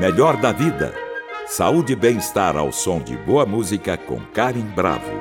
Melhor da vida. Saúde e bem-estar ao som de boa música com Karen Bravo.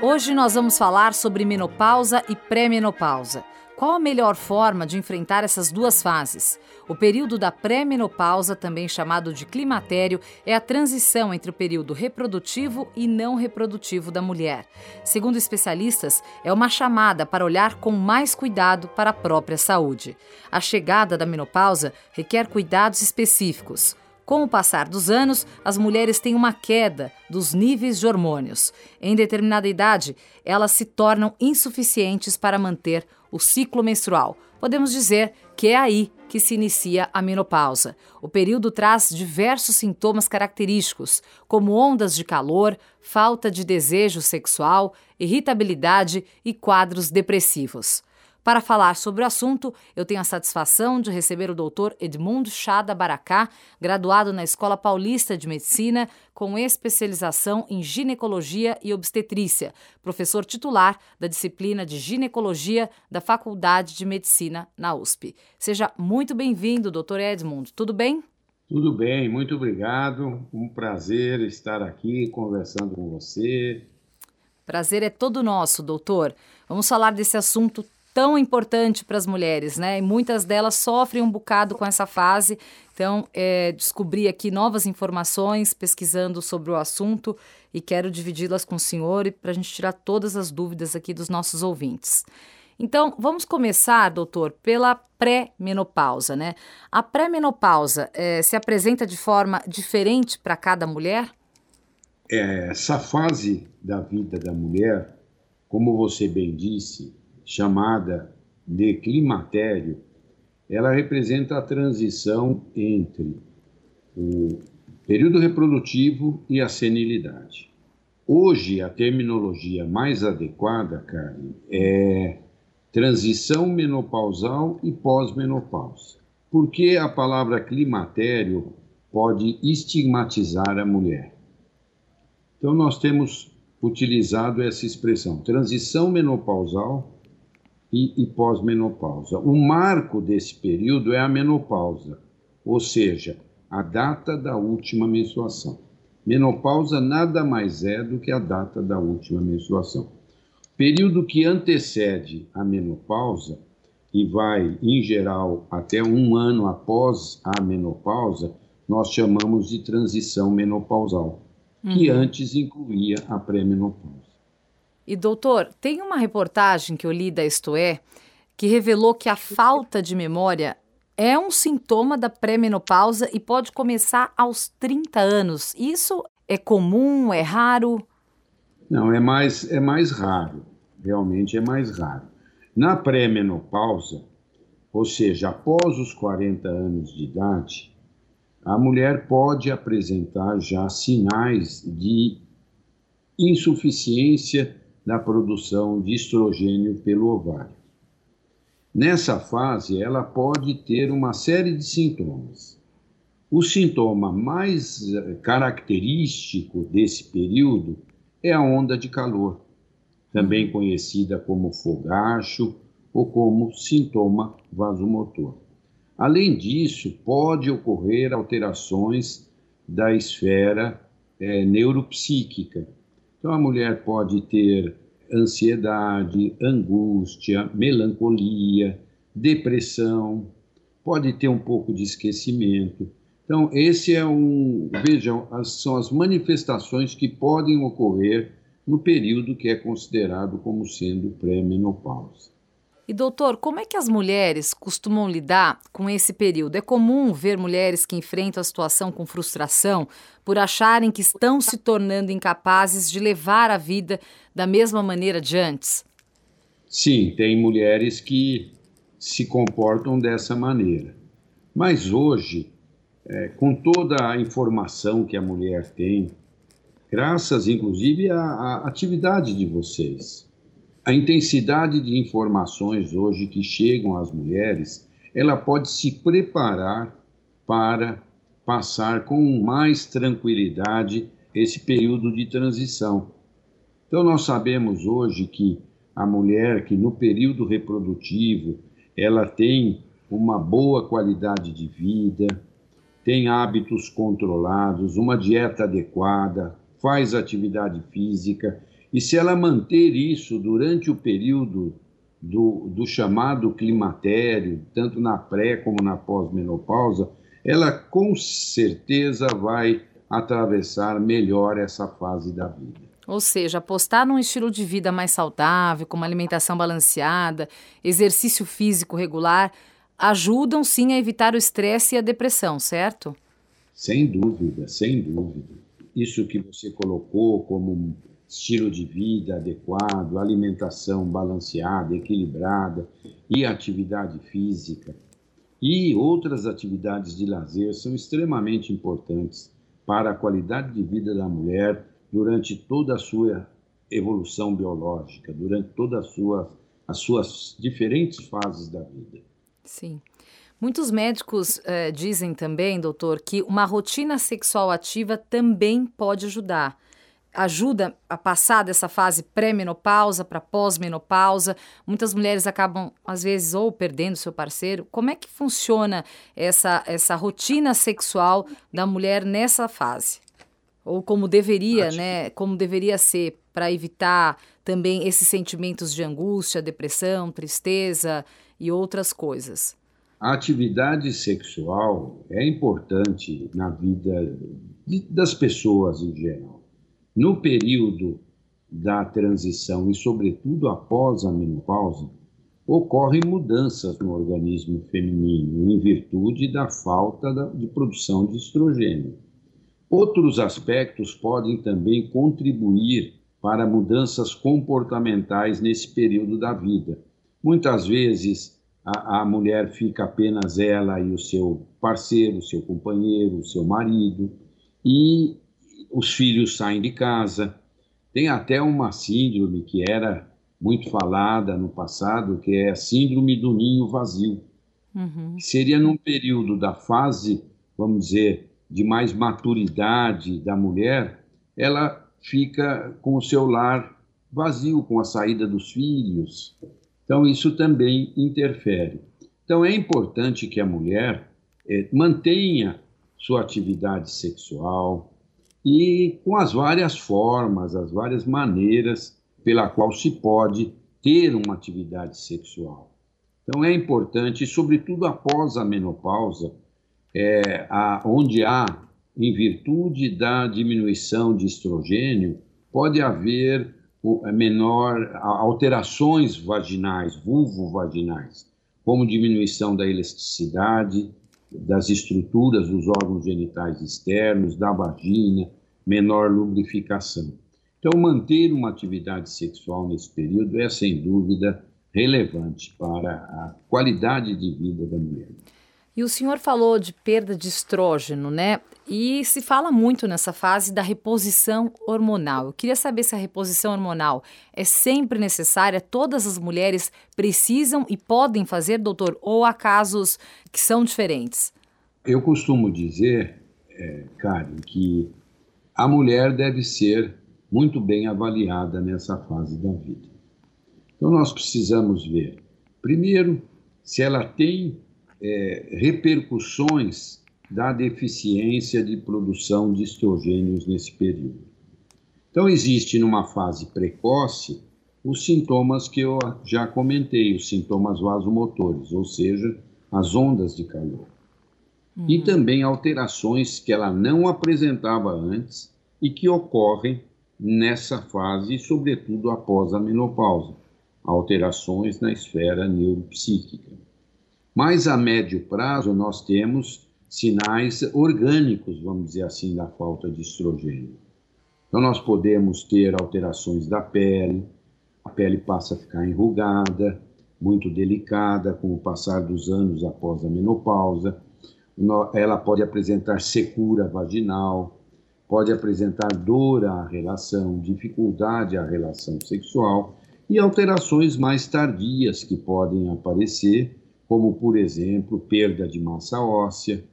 Hoje nós vamos falar sobre menopausa e pré-menopausa. Qual a melhor forma de enfrentar essas duas fases? O período da pré-menopausa, também chamado de climatério, é a transição entre o período reprodutivo e não reprodutivo da mulher. Segundo especialistas, é uma chamada para olhar com mais cuidado para a própria saúde. A chegada da menopausa requer cuidados específicos. Com o passar dos anos, as mulheres têm uma queda dos níveis de hormônios. Em determinada idade, elas se tornam insuficientes para manter o ciclo menstrual. Podemos dizer que é aí que se inicia a menopausa. O período traz diversos sintomas característicos, como ondas de calor, falta de desejo sexual, irritabilidade e quadros depressivos. Para falar sobre o assunto, eu tenho a satisfação de receber o doutor Edmundo Chada Baracá, graduado na Escola Paulista de Medicina, com especialização em ginecologia e obstetrícia, professor titular da disciplina de ginecologia da Faculdade de Medicina na USP. Seja muito bem-vindo, doutor Edmundo. Tudo bem? Tudo bem, muito obrigado. Um prazer estar aqui conversando com você. Prazer é todo nosso, doutor. Vamos falar desse assunto tão importante para as mulheres, né? E muitas delas sofrem um bocado com essa fase. Então, é, descobri aqui novas informações pesquisando sobre o assunto e quero dividi-las com o senhor para a gente tirar todas as dúvidas aqui dos nossos ouvintes. Então, vamos começar, doutor, pela pré-menopausa, né? A pré-menopausa é, se apresenta de forma diferente para cada mulher? É, essa fase da vida da mulher, como você bem disse, chamada de climatério, ela representa a transição entre o período reprodutivo e a senilidade. Hoje, a terminologia mais adequada, Karen, é transição menopausal e pós-menopausa. Porque a palavra climatério pode estigmatizar a mulher. Então, nós temos utilizado essa expressão, transição menopausal e, e pós-menopausa. O marco desse período é a menopausa, ou seja, a data da última menstruação. Menopausa nada mais é do que a data da última menstruação. Período que antecede a menopausa e vai, em geral, até um ano após a menopausa, nós chamamos de transição menopausal, uhum. que antes incluía a pré-menopausa. E doutor, tem uma reportagem que eu li da Isto É que revelou que a falta de memória é um sintoma da pré-menopausa e pode começar aos 30 anos. Isso é comum, é raro? Não, é mais, é mais raro. Realmente é mais raro. Na pré-menopausa, ou seja, após os 40 anos de idade, a mulher pode apresentar já sinais de insuficiência na produção de estrogênio pelo ovário. Nessa fase, ela pode ter uma série de sintomas. O sintoma mais eh, característico desse período é a onda de calor, também conhecida como fogacho ou como sintoma vasomotor. Além disso, pode ocorrer alterações da esfera é, neuropsíquica, então, a mulher pode ter ansiedade, angústia, melancolia, depressão, pode ter um pouco de esquecimento. Então, esse é um, vejam, são as manifestações que podem ocorrer no período que é considerado como sendo pré-menopausa. E doutor, como é que as mulheres costumam lidar com esse período? É comum ver mulheres que enfrentam a situação com frustração por acharem que estão se tornando incapazes de levar a vida da mesma maneira de antes? Sim, tem mulheres que se comportam dessa maneira. Mas hoje, é, com toda a informação que a mulher tem, graças inclusive à, à atividade de vocês, a intensidade de informações hoje que chegam às mulheres, ela pode se preparar para passar com mais tranquilidade esse período de transição. Então nós sabemos hoje que a mulher que no período reprodutivo ela tem uma boa qualidade de vida, tem hábitos controlados, uma dieta adequada, faz atividade física, e se ela manter isso durante o período do, do chamado climatério, tanto na pré como na pós-menopausa, ela com certeza vai atravessar melhor essa fase da vida. Ou seja, apostar num estilo de vida mais saudável, com uma alimentação balanceada, exercício físico regular, ajudam sim a evitar o estresse e a depressão, certo? Sem dúvida, sem dúvida. Isso que você colocou como estilo de vida adequado, alimentação balanceada, equilibrada e atividade física e outras atividades de lazer são extremamente importantes para a qualidade de vida da mulher durante toda a sua evolução biológica, durante todas as suas, as suas diferentes fases da vida. Sim. Muitos médicos eh, dizem também, doutor, que uma rotina sexual ativa também pode ajudar ajuda a passar dessa fase pré-menopausa para pós-menopausa. Muitas mulheres acabam, às vezes, ou perdendo seu parceiro. Como é que funciona essa, essa rotina sexual da mulher nessa fase? Ou como deveria, Acho né? Como deveria ser para evitar também esses sentimentos de angústia, depressão, tristeza e outras coisas. A atividade sexual é importante na vida de, das pessoas em geral no período da transição e, sobretudo, após a menopausa, ocorrem mudanças no organismo feminino em virtude da falta de produção de estrogênio. Outros aspectos podem também contribuir para mudanças comportamentais nesse período da vida. Muitas vezes a, a mulher fica apenas ela e o seu parceiro, seu companheiro, seu marido, e os filhos saem de casa. Tem até uma síndrome que era muito falada no passado, que é a síndrome do ninho vazio. Uhum. Seria num período da fase, vamos dizer, de mais maturidade da mulher, ela fica com o seu lar vazio, com a saída dos filhos. Então, isso também interfere. Então, é importante que a mulher eh, mantenha sua atividade sexual, e com as várias formas, as várias maneiras pela qual se pode ter uma atividade sexual. Então é importante, sobretudo após a menopausa, é, a, onde há, em virtude da diminuição de estrogênio, pode haver menor alterações vaginais, vulvovaginais, como diminuição da elasticidade, das estruturas dos órgãos genitais externos, da vagina, menor lubrificação. Então, manter uma atividade sexual nesse período é, sem dúvida, relevante para a qualidade de vida da mulher. E o senhor falou de perda de estrógeno, né? E se fala muito nessa fase da reposição hormonal. Eu queria saber se a reposição hormonal é sempre necessária, todas as mulheres precisam e podem fazer, doutor, ou há casos que são diferentes? Eu costumo dizer, é, Karen, que a mulher deve ser muito bem avaliada nessa fase da vida. Então, nós precisamos ver, primeiro, se ela tem é, repercussões da deficiência de produção de estrogênios nesse período. Então, existe numa fase precoce os sintomas que eu já comentei, os sintomas vasomotores, ou seja, as ondas de calor uhum. e também alterações que ela não apresentava antes e que ocorrem nessa fase, sobretudo após a menopausa, alterações na esfera neuropsíquica. Mas a médio prazo nós temos sinais orgânicos, vamos dizer assim, da falta de estrogênio. Então nós podemos ter alterações da pele, a pele passa a ficar enrugada, muito delicada com o passar dos anos após a menopausa ela pode apresentar secura vaginal, pode apresentar dor à relação, dificuldade à relação sexual e alterações mais tardias que podem aparecer, como, por exemplo, perda de massa óssea,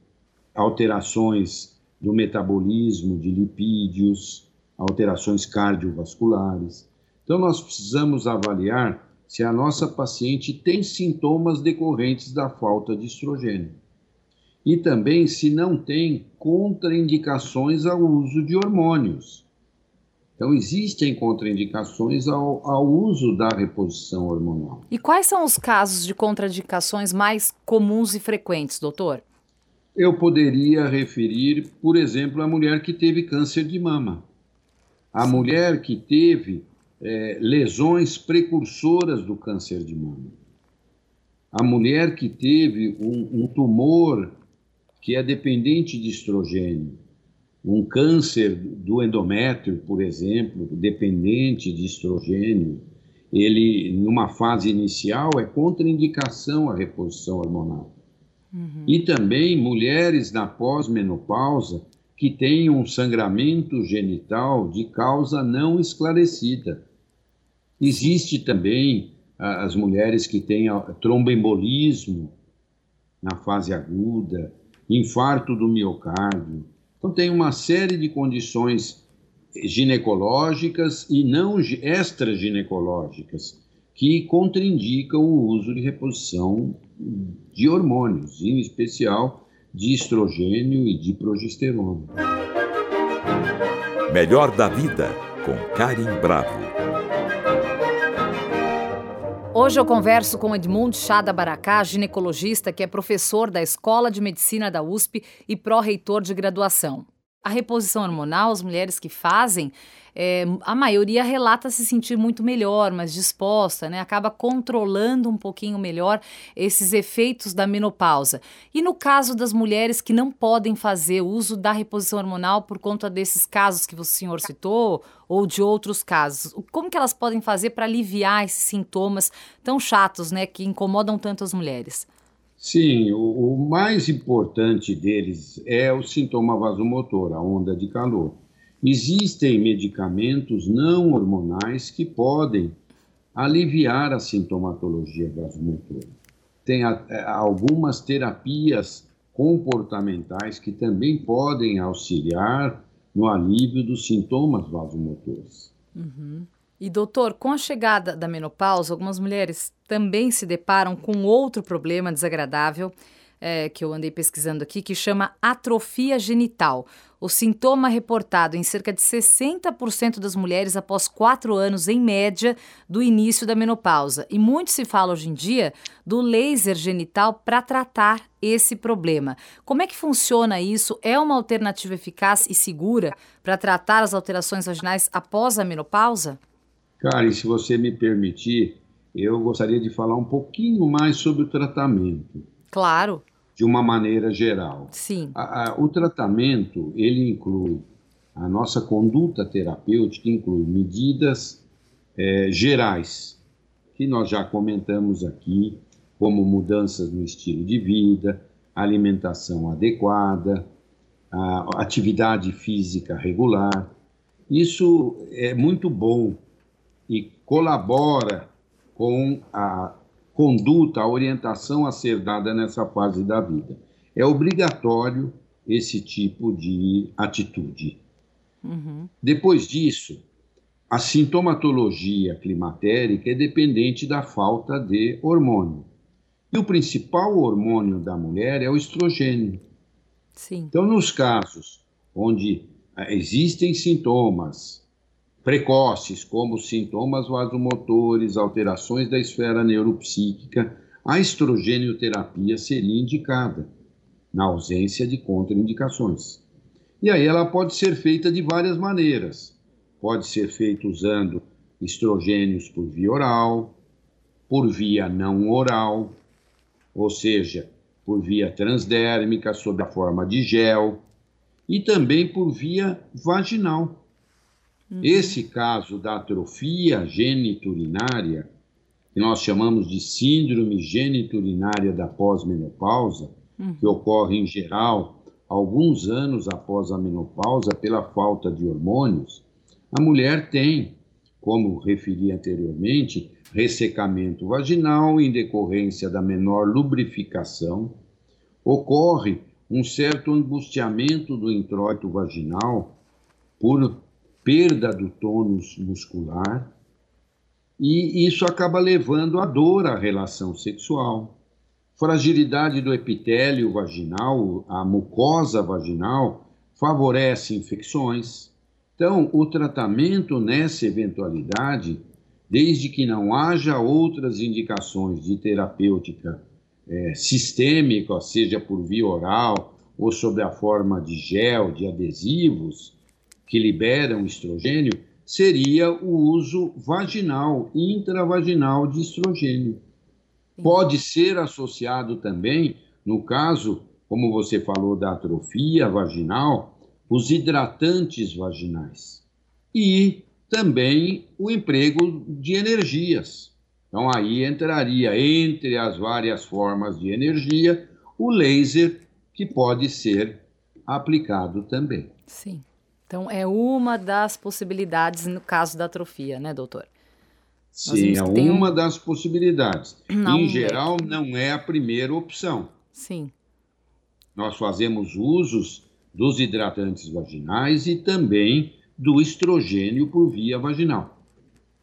alterações do metabolismo de lipídios, alterações cardiovasculares. Então, nós precisamos avaliar se a nossa paciente tem sintomas decorrentes da falta de estrogênio. E também se não tem contraindicações ao uso de hormônios. Então, existem contraindicações ao, ao, uso da reposição hormonal. E quais são os casos de contraindicações mais comuns e frequentes, doutor? Eu poderia referir, por exemplo, a mulher que teve câncer de mama, a Sim. mulher que teve é, lesões precursoras do câncer de mama, a mulher que teve um, um tumor que é dependente de estrogênio, um câncer do endométrio, por exemplo, dependente de estrogênio, ele, numa fase inicial, é contraindicação à reposição hormonal. Uhum. E também mulheres na pós-menopausa que têm um sangramento genital de causa não esclarecida. Existe também as mulheres que têm tromboembolismo na fase aguda, infarto do miocárdio. Então, tem uma série de condições ginecológicas e não extraginecológicas que contraindicam o uso de reposição de hormônios, em especial de estrogênio e de progesterona. Melhor da vida com Karim Bravo. Hoje eu converso com Edmundo Chada Baracá, ginecologista que é professor da Escola de Medicina da USP e pró-reitor de graduação. A reposição hormonal, as mulheres que fazem, é, a maioria relata se sentir muito melhor, mais disposta, né? Acaba controlando um pouquinho melhor esses efeitos da menopausa. E no caso das mulheres que não podem fazer uso da reposição hormonal por conta desses casos que o senhor citou, ou de outros casos, como que elas podem fazer para aliviar esses sintomas tão chatos, né, que incomodam tanto as mulheres? Sim, o, o, mais importante deles é o sintoma vasomotor, a onda de calor. Existem medicamentos não hormonais que podem aliviar a sintomatologia vasomotora. Tem a, é, algumas terapias comportamentais que também podem auxiliar no alívio dos sintomas vasomotores. Uhum. E doutor, com a chegada da menopausa, algumas mulheres também se deparam com outro problema desagradável é, que eu andei pesquisando aqui, que chama atrofia genital. O sintoma reportado em cerca de 60% das mulheres após quatro anos, em média, do início da menopausa. E muito se fala hoje em dia do laser genital para tratar esse problema. Como é que funciona isso? É uma alternativa eficaz e segura para tratar as alterações vaginais após a menopausa? Karen, se você me permitir, eu gostaria de falar um pouquinho mais sobre o tratamento. Claro. De uma maneira geral. Sim. A, a, o tratamento, ele inclui a nossa conduta terapêutica, inclui medidas é, gerais, que nós já comentamos aqui, como mudanças no estilo de vida, alimentação adequada, atividade física regular. Isso é muito bom e colabora com a conduta, a orientação a ser dada nessa fase da vida. É obrigatório esse tipo de atitude. Uhum. Depois disso, a sintomatologia climatérica é dependente da falta de hormônio. E o principal hormônio da mulher é o estrogênio. Sim. Então, nos casos onde existem sintomas precoces, como sintomas vasomotores, alterações da esfera neuropsíquica, a estrogênio-terapia seria indicada, na ausência de contraindicações. E aí ela pode ser feita de várias maneiras. Pode ser feita usando estrogênios por via oral, por via não oral, ou seja, por via transdérmica, sob a forma de gel, e também por via vaginal Uhum. Esse caso da atrofia geniturinária, que nós chamamos de síndrome geniturinária da pós-menopausa, uhum. que ocorre em geral alguns anos após a menopausa pela falta de hormônios, a mulher tem, como referi anteriormente, ressecamento vaginal em decorrência da menor lubrificação, ocorre um certo angustiamento do introito vaginal por perda do tônus muscular, e isso acaba levando à dor à relação sexual. Fragilidade do epitélio vaginal, a mucosa vaginal, favorece infecções. Então, o tratamento nessa eventualidade, desde que não haja outras indicações de terapêutica é, sistêmica, seja por via oral ou sob a forma de gel, de adesivos, que liberam estrogênio, seria o uso vaginal, intravaginal de estrogênio. Pode ser associado também, no caso, como você falou, da atrofia vaginal, os hidratantes vaginais e também o emprego de energias. Então, aí entraria entre as várias formas de energia o laser, que pode ser aplicado também. Sim. Então, é uma das possibilidades no caso da atrofia, né, doutor? Sim, é uma um... das possibilidades. Não em geral, não é a primeira opção. Sim. Nós fazemos usos dos hidratantes vaginais e também do estrogênio por via vaginal.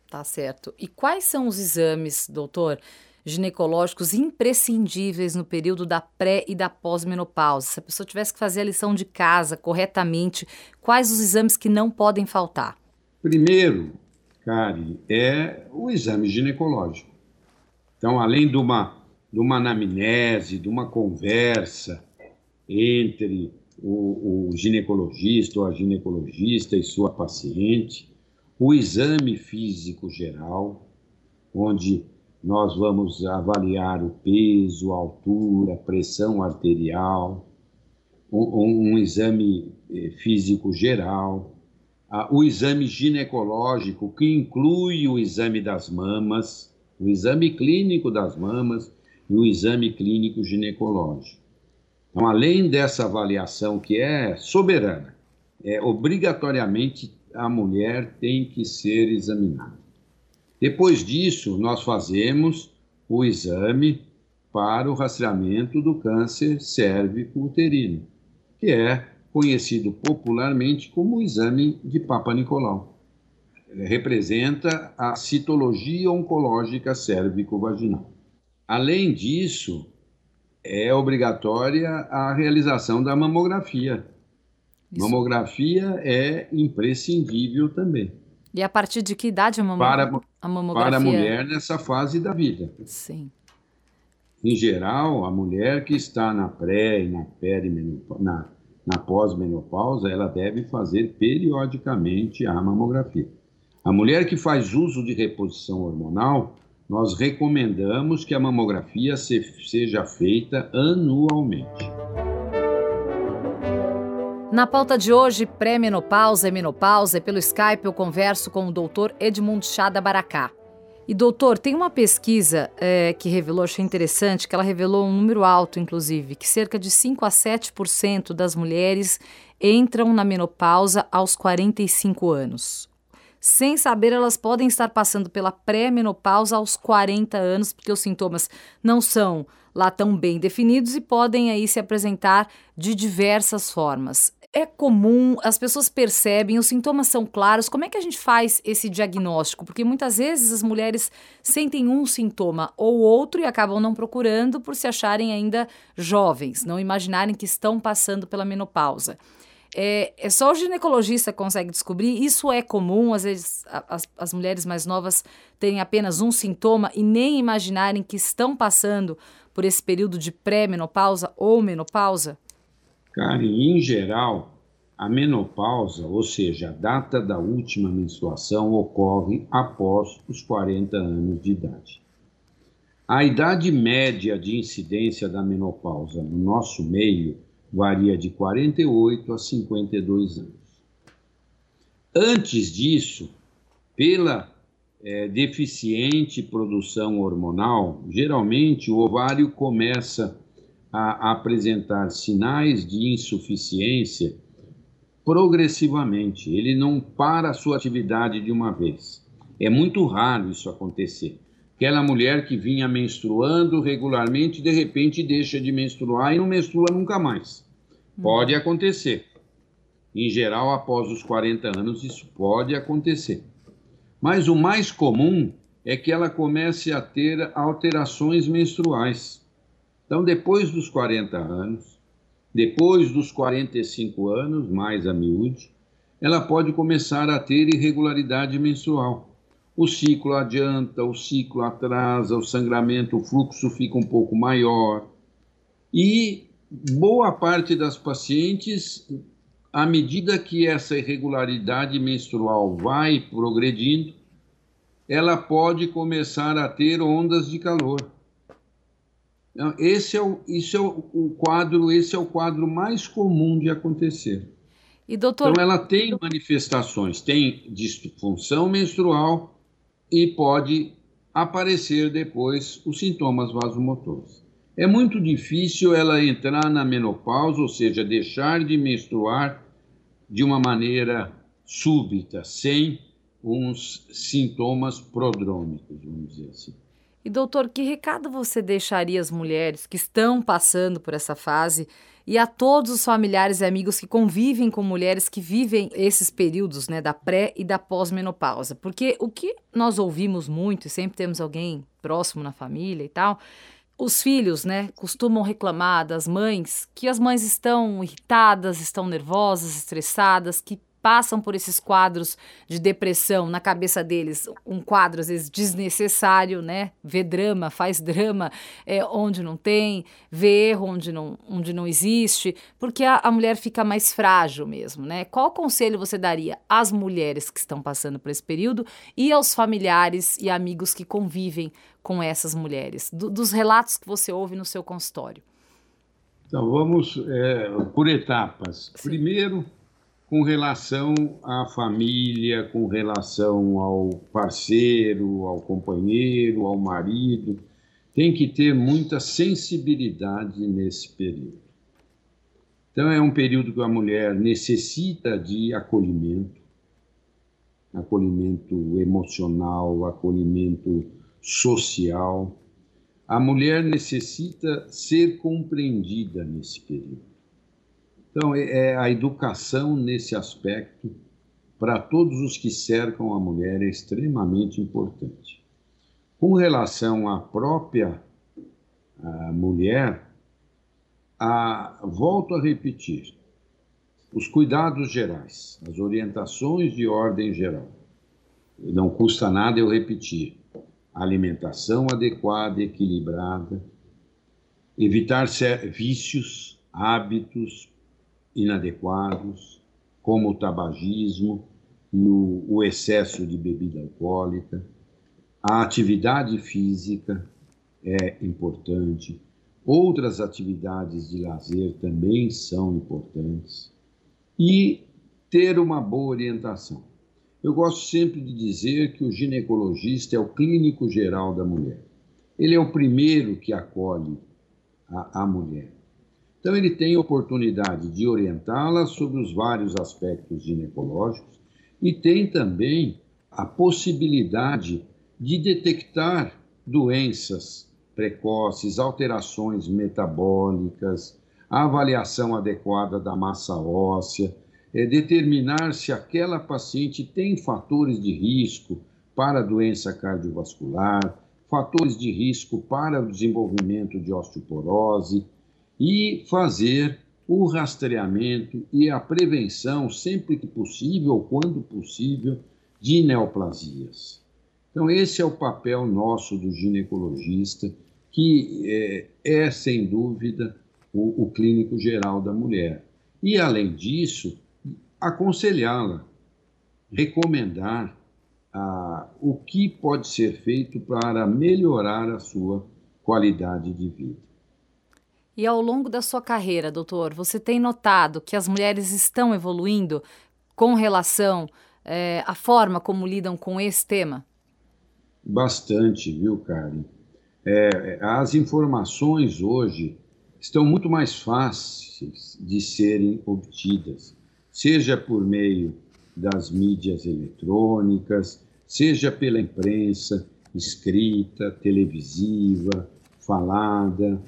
Tá certo. E quais são os exames, doutor, ginecológicos imprescindíveis no período da pré e da pós-menopausa? Se a pessoa tivesse que fazer a lição de casa corretamente, quais os exames que não podem faltar? Primeiro, Kari, é o exame ginecológico. Então, além de uma, de uma anamnese, de uma conversa entre o, o ginecologista ou a ginecologista e sua paciente, o exame físico geral, onde nós vamos avaliar o peso, a altura, pressão arterial, um, um exame eh, físico geral, o exame ginecológico, que inclui o exame das mamas, o exame clínico das mamas e o exame clínico ginecológico. Então, além dessa avaliação que é soberana, é, obrigatoriamente a mulher tem que ser examinada. Depois disso, nós fazemos o exame para o rastreamento do câncer cérvico-uterino, que é conhecido popularmente como o exame de Papa Nicolau. Representa a citologia oncológica cérvico-vaginal. Além disso, é obrigatória a realização da mamografia. Isso. Mamografia é imprescindível também. E a partir de que idade a, mam para, a mamografia? Para a mulher nessa fase da vida. Sim. Em geral, a mulher que está na pré e na perimenopausa, na, na pós-menopausa, ela deve fazer periodicamente a mamografia. A mulher que faz uso de reposição hormonal, nós recomendamos que a mamografia se, seja feita anualmente. Na pauta de hoje, pré-menopausa e menopausa, pelo Skype eu converso com o doutor Edmund Chada Baracá. E doutor, tem uma pesquisa é, que revelou, achei interessante, que ela revelou um número alto, inclusive, que cerca de 5 a 7% das mulheres entram na menopausa aos 45 anos. Sem saber, elas podem estar passando pela pré-menopausa aos 40 anos, porque os sintomas não são lá tão bem definidos e podem aí se apresentar de diversas formas. É comum, as pessoas percebem, os sintomas são claros. Como é que a gente faz esse diagnóstico? Porque muitas vezes as mulheres sentem um sintoma ou outro e acabam não procurando por se acharem ainda jovens, não imaginarem que estão passando pela menopausa. É, é só o ginecologista consegue descobrir. Isso é comum, às vezes as, as mulheres mais novas têm apenas um sintoma e nem imaginarem que estão passando por esse período de pré-menopausa ou menopausa? Karen, em geral, a menopausa, ou seja, a data da última menstruação, ocorre após os 40 anos de idade. A idade média de incidência da menopausa no nosso meio varia de 48 a 52 anos. Antes disso, pela é, deficiente produção hormonal, geralmente o ovário começa a apresentar sinais de insuficiência progressivamente. Ele não para a sua atividade de uma vez. É muito raro isso acontecer. Aquela mulher que vinha menstruando regularmente, de repente deixa de menstruar e não menstrua nunca mais. Pode uhum. acontecer. Em geral, após os 40 anos, isso pode acontecer. Mas o mais comum é que ela comece a ter alterações menstruais. Então, depois dos 40 anos, depois dos 45 anos, mais a miúde, ela pode começar a ter irregularidade menstrual. O ciclo adianta, o ciclo atrasa, o sangramento, o fluxo fica um pouco maior. E boa parte das pacientes, à medida que essa irregularidade menstrual vai progredindo, ela pode começar a ter ondas de calor. Então, esse é o, isso é o quadro, esse é o quadro mais comum de acontecer. E doutor... Então ela tem manifestações, tem disfunção menstrual e pode aparecer depois os sintomas vasomotores. É muito difícil ela entrar na menopausa, ou seja, deixar de menstruar de uma maneira súbita, sem uns sintomas prodrômicos, vamos dizer assim. E doutor, que recado você deixaria às mulheres que estão passando por essa fase e a todos os familiares e amigos que convivem com mulheres que vivem esses períodos, né, da pré e da pós-menopausa? Porque o que nós ouvimos muito e sempre temos alguém próximo na família e tal, os filhos, né, costumam reclamar das mães que as mães estão irritadas, estão nervosas, estressadas, que passam por esses quadros de depressão na cabeça deles, um quadro às vezes desnecessário, né? Vê drama, faz drama é, onde não tem, vê erro onde não, onde não existe, porque a, a mulher fica mais frágil mesmo, né? Qual conselho você daria às mulheres que estão passando por esse período e aos familiares e amigos que convivem com essas mulheres, do, dos relatos que você ouve no seu consultório? Então, vamos é, por etapas. Sim. Primeiro, com relação à família, com relação ao parceiro, ao companheiro, ao marido. Tem que ter muita sensibilidade nesse período. Então, é um período que a mulher necessita de acolhimento, acolhimento emocional, acolhimento social. A mulher necessita ser compreendida nesse período. Então, é, é a educação nesse aspecto, para todos os que cercam a mulher, é extremamente importante. Com relação à própria mulher, a, volto a repetir, os cuidados gerais, as orientações de ordem geral. Não custa nada eu repetir. Alimentação adequada, equilibrada, evitar vícios, hábitos, inadequados, como o tabagismo, no, o excesso de bebida alcoólica. A atividade física é importante. Outras atividades de lazer também são importantes. E ter uma boa orientação. Eu gosto sempre de dizer que o ginecologista é o clínico geral da mulher. Ele é o primeiro que acolhe a, a mulher. Então, ele tem oportunidade de orientá-la sobre os vários aspectos ginecológicos e tem também a possibilidade de detectar doenças precoces, alterações metabólicas, a avaliação adequada da massa óssea, é determinar se aquela paciente tem fatores de risco para doença cardiovascular, fatores de risco para o desenvolvimento de osteoporose, e fazer o rastreamento e a prevenção, sempre que possível quando possível, de neoplasias. Então, esse é o papel nosso do ginecologista, que é, é sem dúvida, o, o clínico geral da mulher. E, além disso, aconselhá-la, recomendar ah, o que pode ser feito para melhorar a sua qualidade de vida. E ao longo da sua carreira, doutor, você tem notado que as mulheres estão evoluindo com relação é, à forma como lidam com esse tema? Bastante, viu, Karen? É, as informações hoje estão muito mais fáceis de serem obtidas, seja por meio das mídias eletrônicas, seja pela imprensa escrita, televisiva, falada.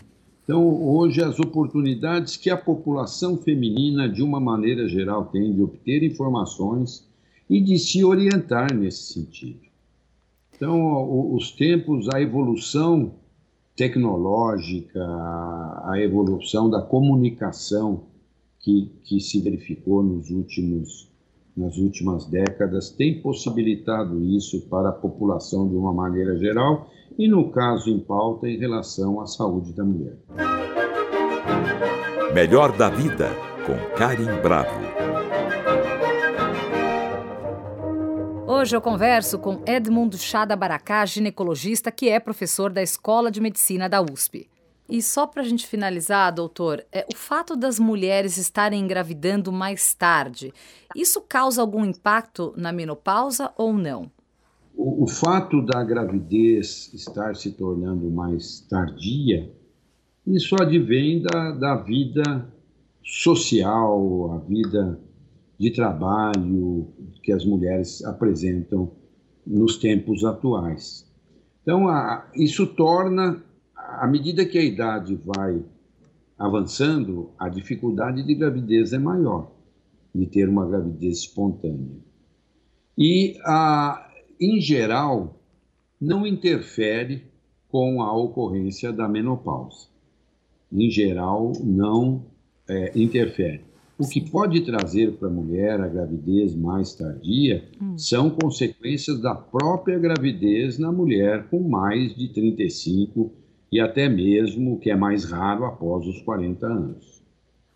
Então, hoje, as oportunidades que a população feminina, de uma maneira geral, tem de obter informações e de se orientar nesse sentido. Então, os tempos, a evolução tecnológica, a evolução da comunicação que, que se verificou nos últimos, nas últimas décadas tem possibilitado isso para a população de uma maneira geral e, no caso em pauta, em relação à saúde da mulher. Melhor da Vida, com Karim Bravo. Hoje eu converso com Edmundo Chada Baracá, ginecologista, que é professor da Escola de Medicina da USP. E só para a gente finalizar, doutor, é, o fato das mulheres estarem engravidando mais tarde, isso causa algum impacto na menopausa ou não? O, o fato da gravidez estar se tornando mais tardia, isso advém da, da vida social, a vida de trabalho que as mulheres apresentam nos tempos atuais. Então, a, isso torna, à medida que a idade vai avançando, a dificuldade de gravidez é maior, de ter uma gravidez espontânea. E, a, em geral, não interfere com a ocorrência da menopausa. Em geral, não é, interfere. O que pode trazer para a mulher a gravidez mais tardia hum. são consequências da própria gravidez na mulher com mais de 35 e até mesmo, o que é mais raro, após os 40 anos.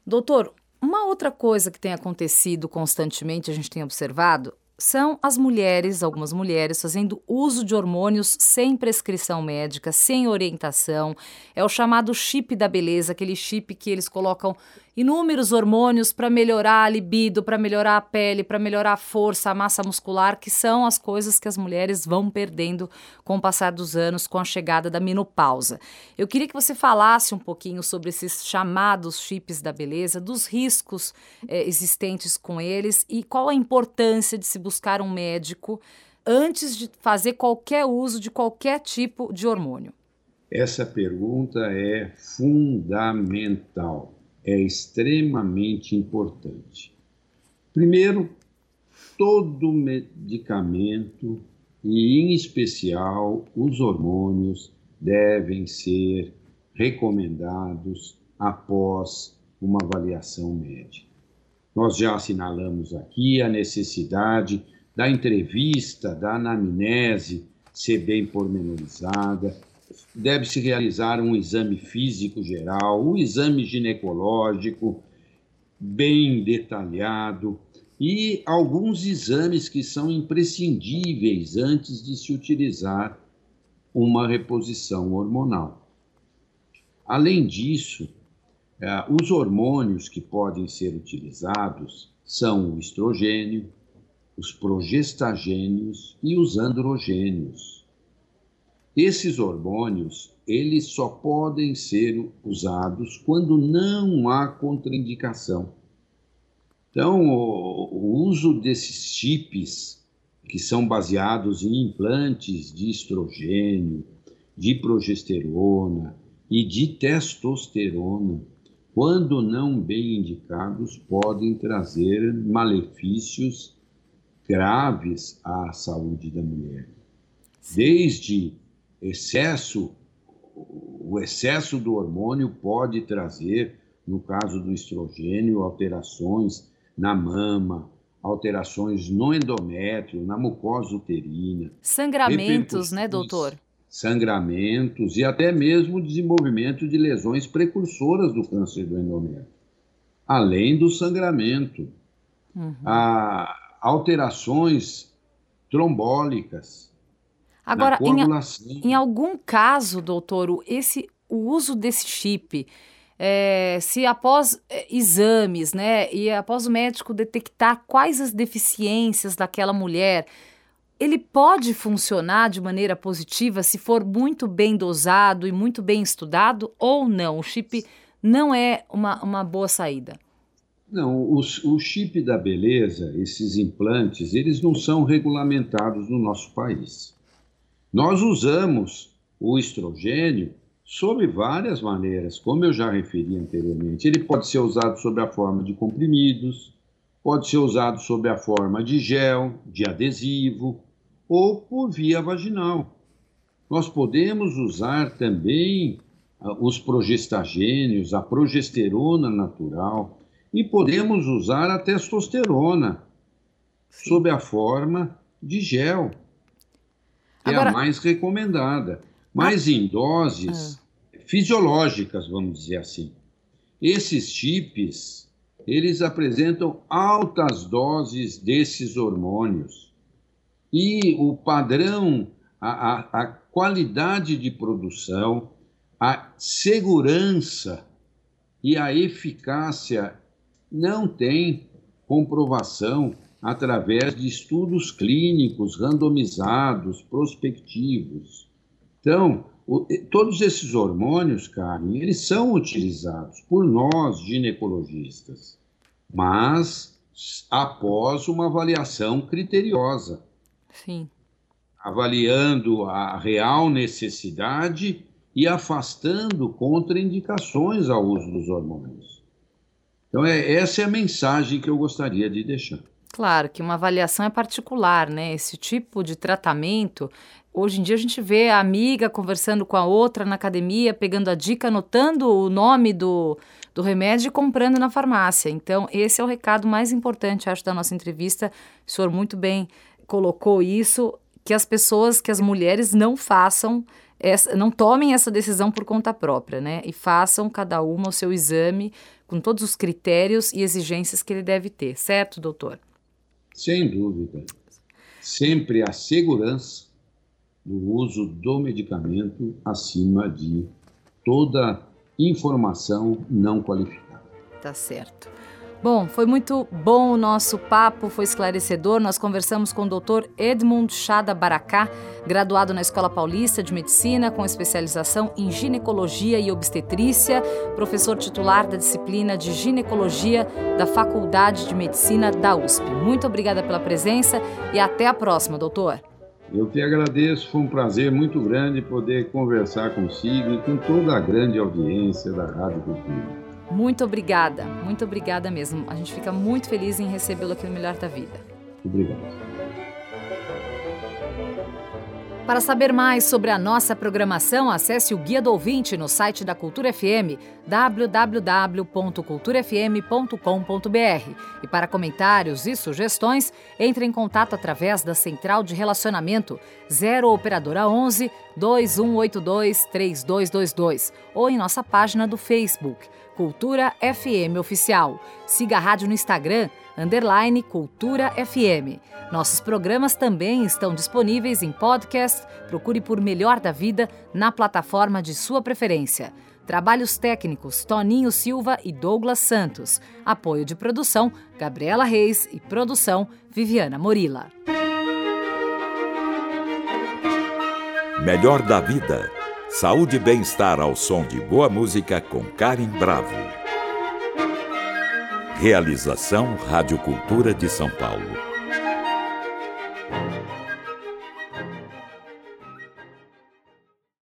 Doutor, uma outra coisa que tem acontecido constantemente, a gente tem observado, são as mulheres, algumas mulheres, fazendo uso de hormônios sem prescrição médica, sem orientação. É o chamado chip da beleza, aquele chip que eles colocam inúmeros hormônios para melhorar a libido, para melhorar a pele, para melhorar a força, a massa muscular, que são as coisas que as mulheres vão perdendo com o passar dos anos, com a chegada da menopausa. Eu queria que você falasse um pouquinho sobre esses chamados chips da beleza, dos riscos eh, existentes com eles e qual a importância de se buscar um médico antes de fazer qualquer uso de qualquer tipo de hormônio. Essa pergunta é fundamental é extremamente importante. Primeiro, todo medicamento, e em especial os hormônios, devem ser recomendados após uma avaliação médica. Nós já assinalamos aqui a necessidade da entrevista, da anamnese ser bem pormenorizada, deve-se realizar um exame físico geral, um exame ginecológico bem detalhado e alguns exames que são imprescindíveis antes de se utilizar uma reposição hormonal. Além disso, eh, os hormônios que podem ser utilizados são o estrogênio, os progestagênios e os androgênios. Esses hormônios, eles só podem ser usados quando não há contraindicação. Então, o, o uso desses chips, que são baseados em implantes de estrogênio, de progesterona e de testosterona, quando não bem indicados, podem trazer malefícios graves à saúde da mulher. Desde excesso, o excesso do hormônio pode trazer, no caso do estrogênio, alterações na mama, alterações no endométrio, na mucosa uterina. Sangramentos, né, doutor? Sangramentos e até mesmo desenvolvimento de lesões precursoras do câncer do endométrio. Além do sangramento. Uhum. Alterações trombólicas, Agora, em, em, algum caso, doutor, esse, o uso desse chip, é, se após é, exames, né, e após o médico detectar quais as deficiências daquela mulher, ele pode funcionar de maneira positiva se for muito bem dosado e muito bem estudado ou não? O chip não é uma, uma boa saída. Não, o, o chip da beleza, esses implantes, eles não são regulamentados no nosso país. Nós usamos o estrogênio sob várias maneiras, como eu já referi anteriormente. Ele pode ser usado sob a forma de comprimidos, pode ser usado sob a forma de gel, de adesivo, ou por via vaginal. Nós podemos usar também ah, os progestagênios, a progesterona natural, e podemos usar a testosterona sob a forma de gel, que Agora... é a mais recomendada, mas ah. em doses ah. fisiológicas, vamos dizer assim. Esses chips, eles apresentam altas doses desses hormônios. E o padrão, a, a, a qualidade de produção, a segurança e a eficácia não tem comprovação através de estudos clínicos randomizados, prospectivos. Então, o, todos esses hormônios, Karen, eles são utilizados por nós, ginecologistas, mas após uma avaliação criteriosa. Sim. Avaliando a real necessidade e afastando contraindicações ao uso dos hormônios. Então, é, essa é a mensagem que eu gostaria de deixar. Claro que uma avaliação é particular, né? Esse tipo de tratamento. Hoje em dia a gente vê a amiga conversando com a outra na academia, pegando a dica, anotando o nome do, do remédio e comprando na farmácia. Então, esse é o recado mais importante, acho, da nossa entrevista. O senhor muito bem colocou isso, que as pessoas, que as mulheres não façam, essa, não tomem essa decisão por conta própria, né? E façam cada uma o seu exame com todos os critérios e exigências que ele deve ter, certo, doutor? Sem dúvida. Sempre a segurança do uso do medicamento acima de toda informação não qualificada. Tá certo. Bom, foi muito bom o nosso papo, foi esclarecedor. Nós conversamos com o Dr. Edmund Chada Baracá, graduado na Escola Paulista de Medicina, com especialização em ginecologia e obstetrícia, professor titular da disciplina de ginecologia da Faculdade de Medicina da USP. Muito obrigada pela presença e até a próxima, doutor. Eu que agradeço, foi um prazer muito grande poder conversar consigo e com toda a grande audiência da Rádio Cultura. Muito obrigada, muito obrigada mesmo. A gente fica muito feliz em recebê-lo aqui no Melhor da Vida. Obrigado. Para saber mais sobre a nossa programação, acesse o Guia do Ouvinte no site da Cultura FM, www.culturafm.com.br. E para comentários e sugestões, entre em contato através da Central de Relacionamento 0 Operadora 11 2182 3222 ou em nossa página do Facebook. Cultura FM Oficial. Siga a rádio no Instagram, underline Cultura FM. Nossos programas também estão disponíveis em podcast. Procure por Melhor da Vida na plataforma de sua preferência. Trabalhos técnicos Toninho Silva e Douglas Santos. Apoio de produção Gabriela Reis e produção Viviana Morila. Melhor da Vida Saúde e bem-estar ao som de boa música com Karen Bravo. Realização Rádio Cultura de São Paulo.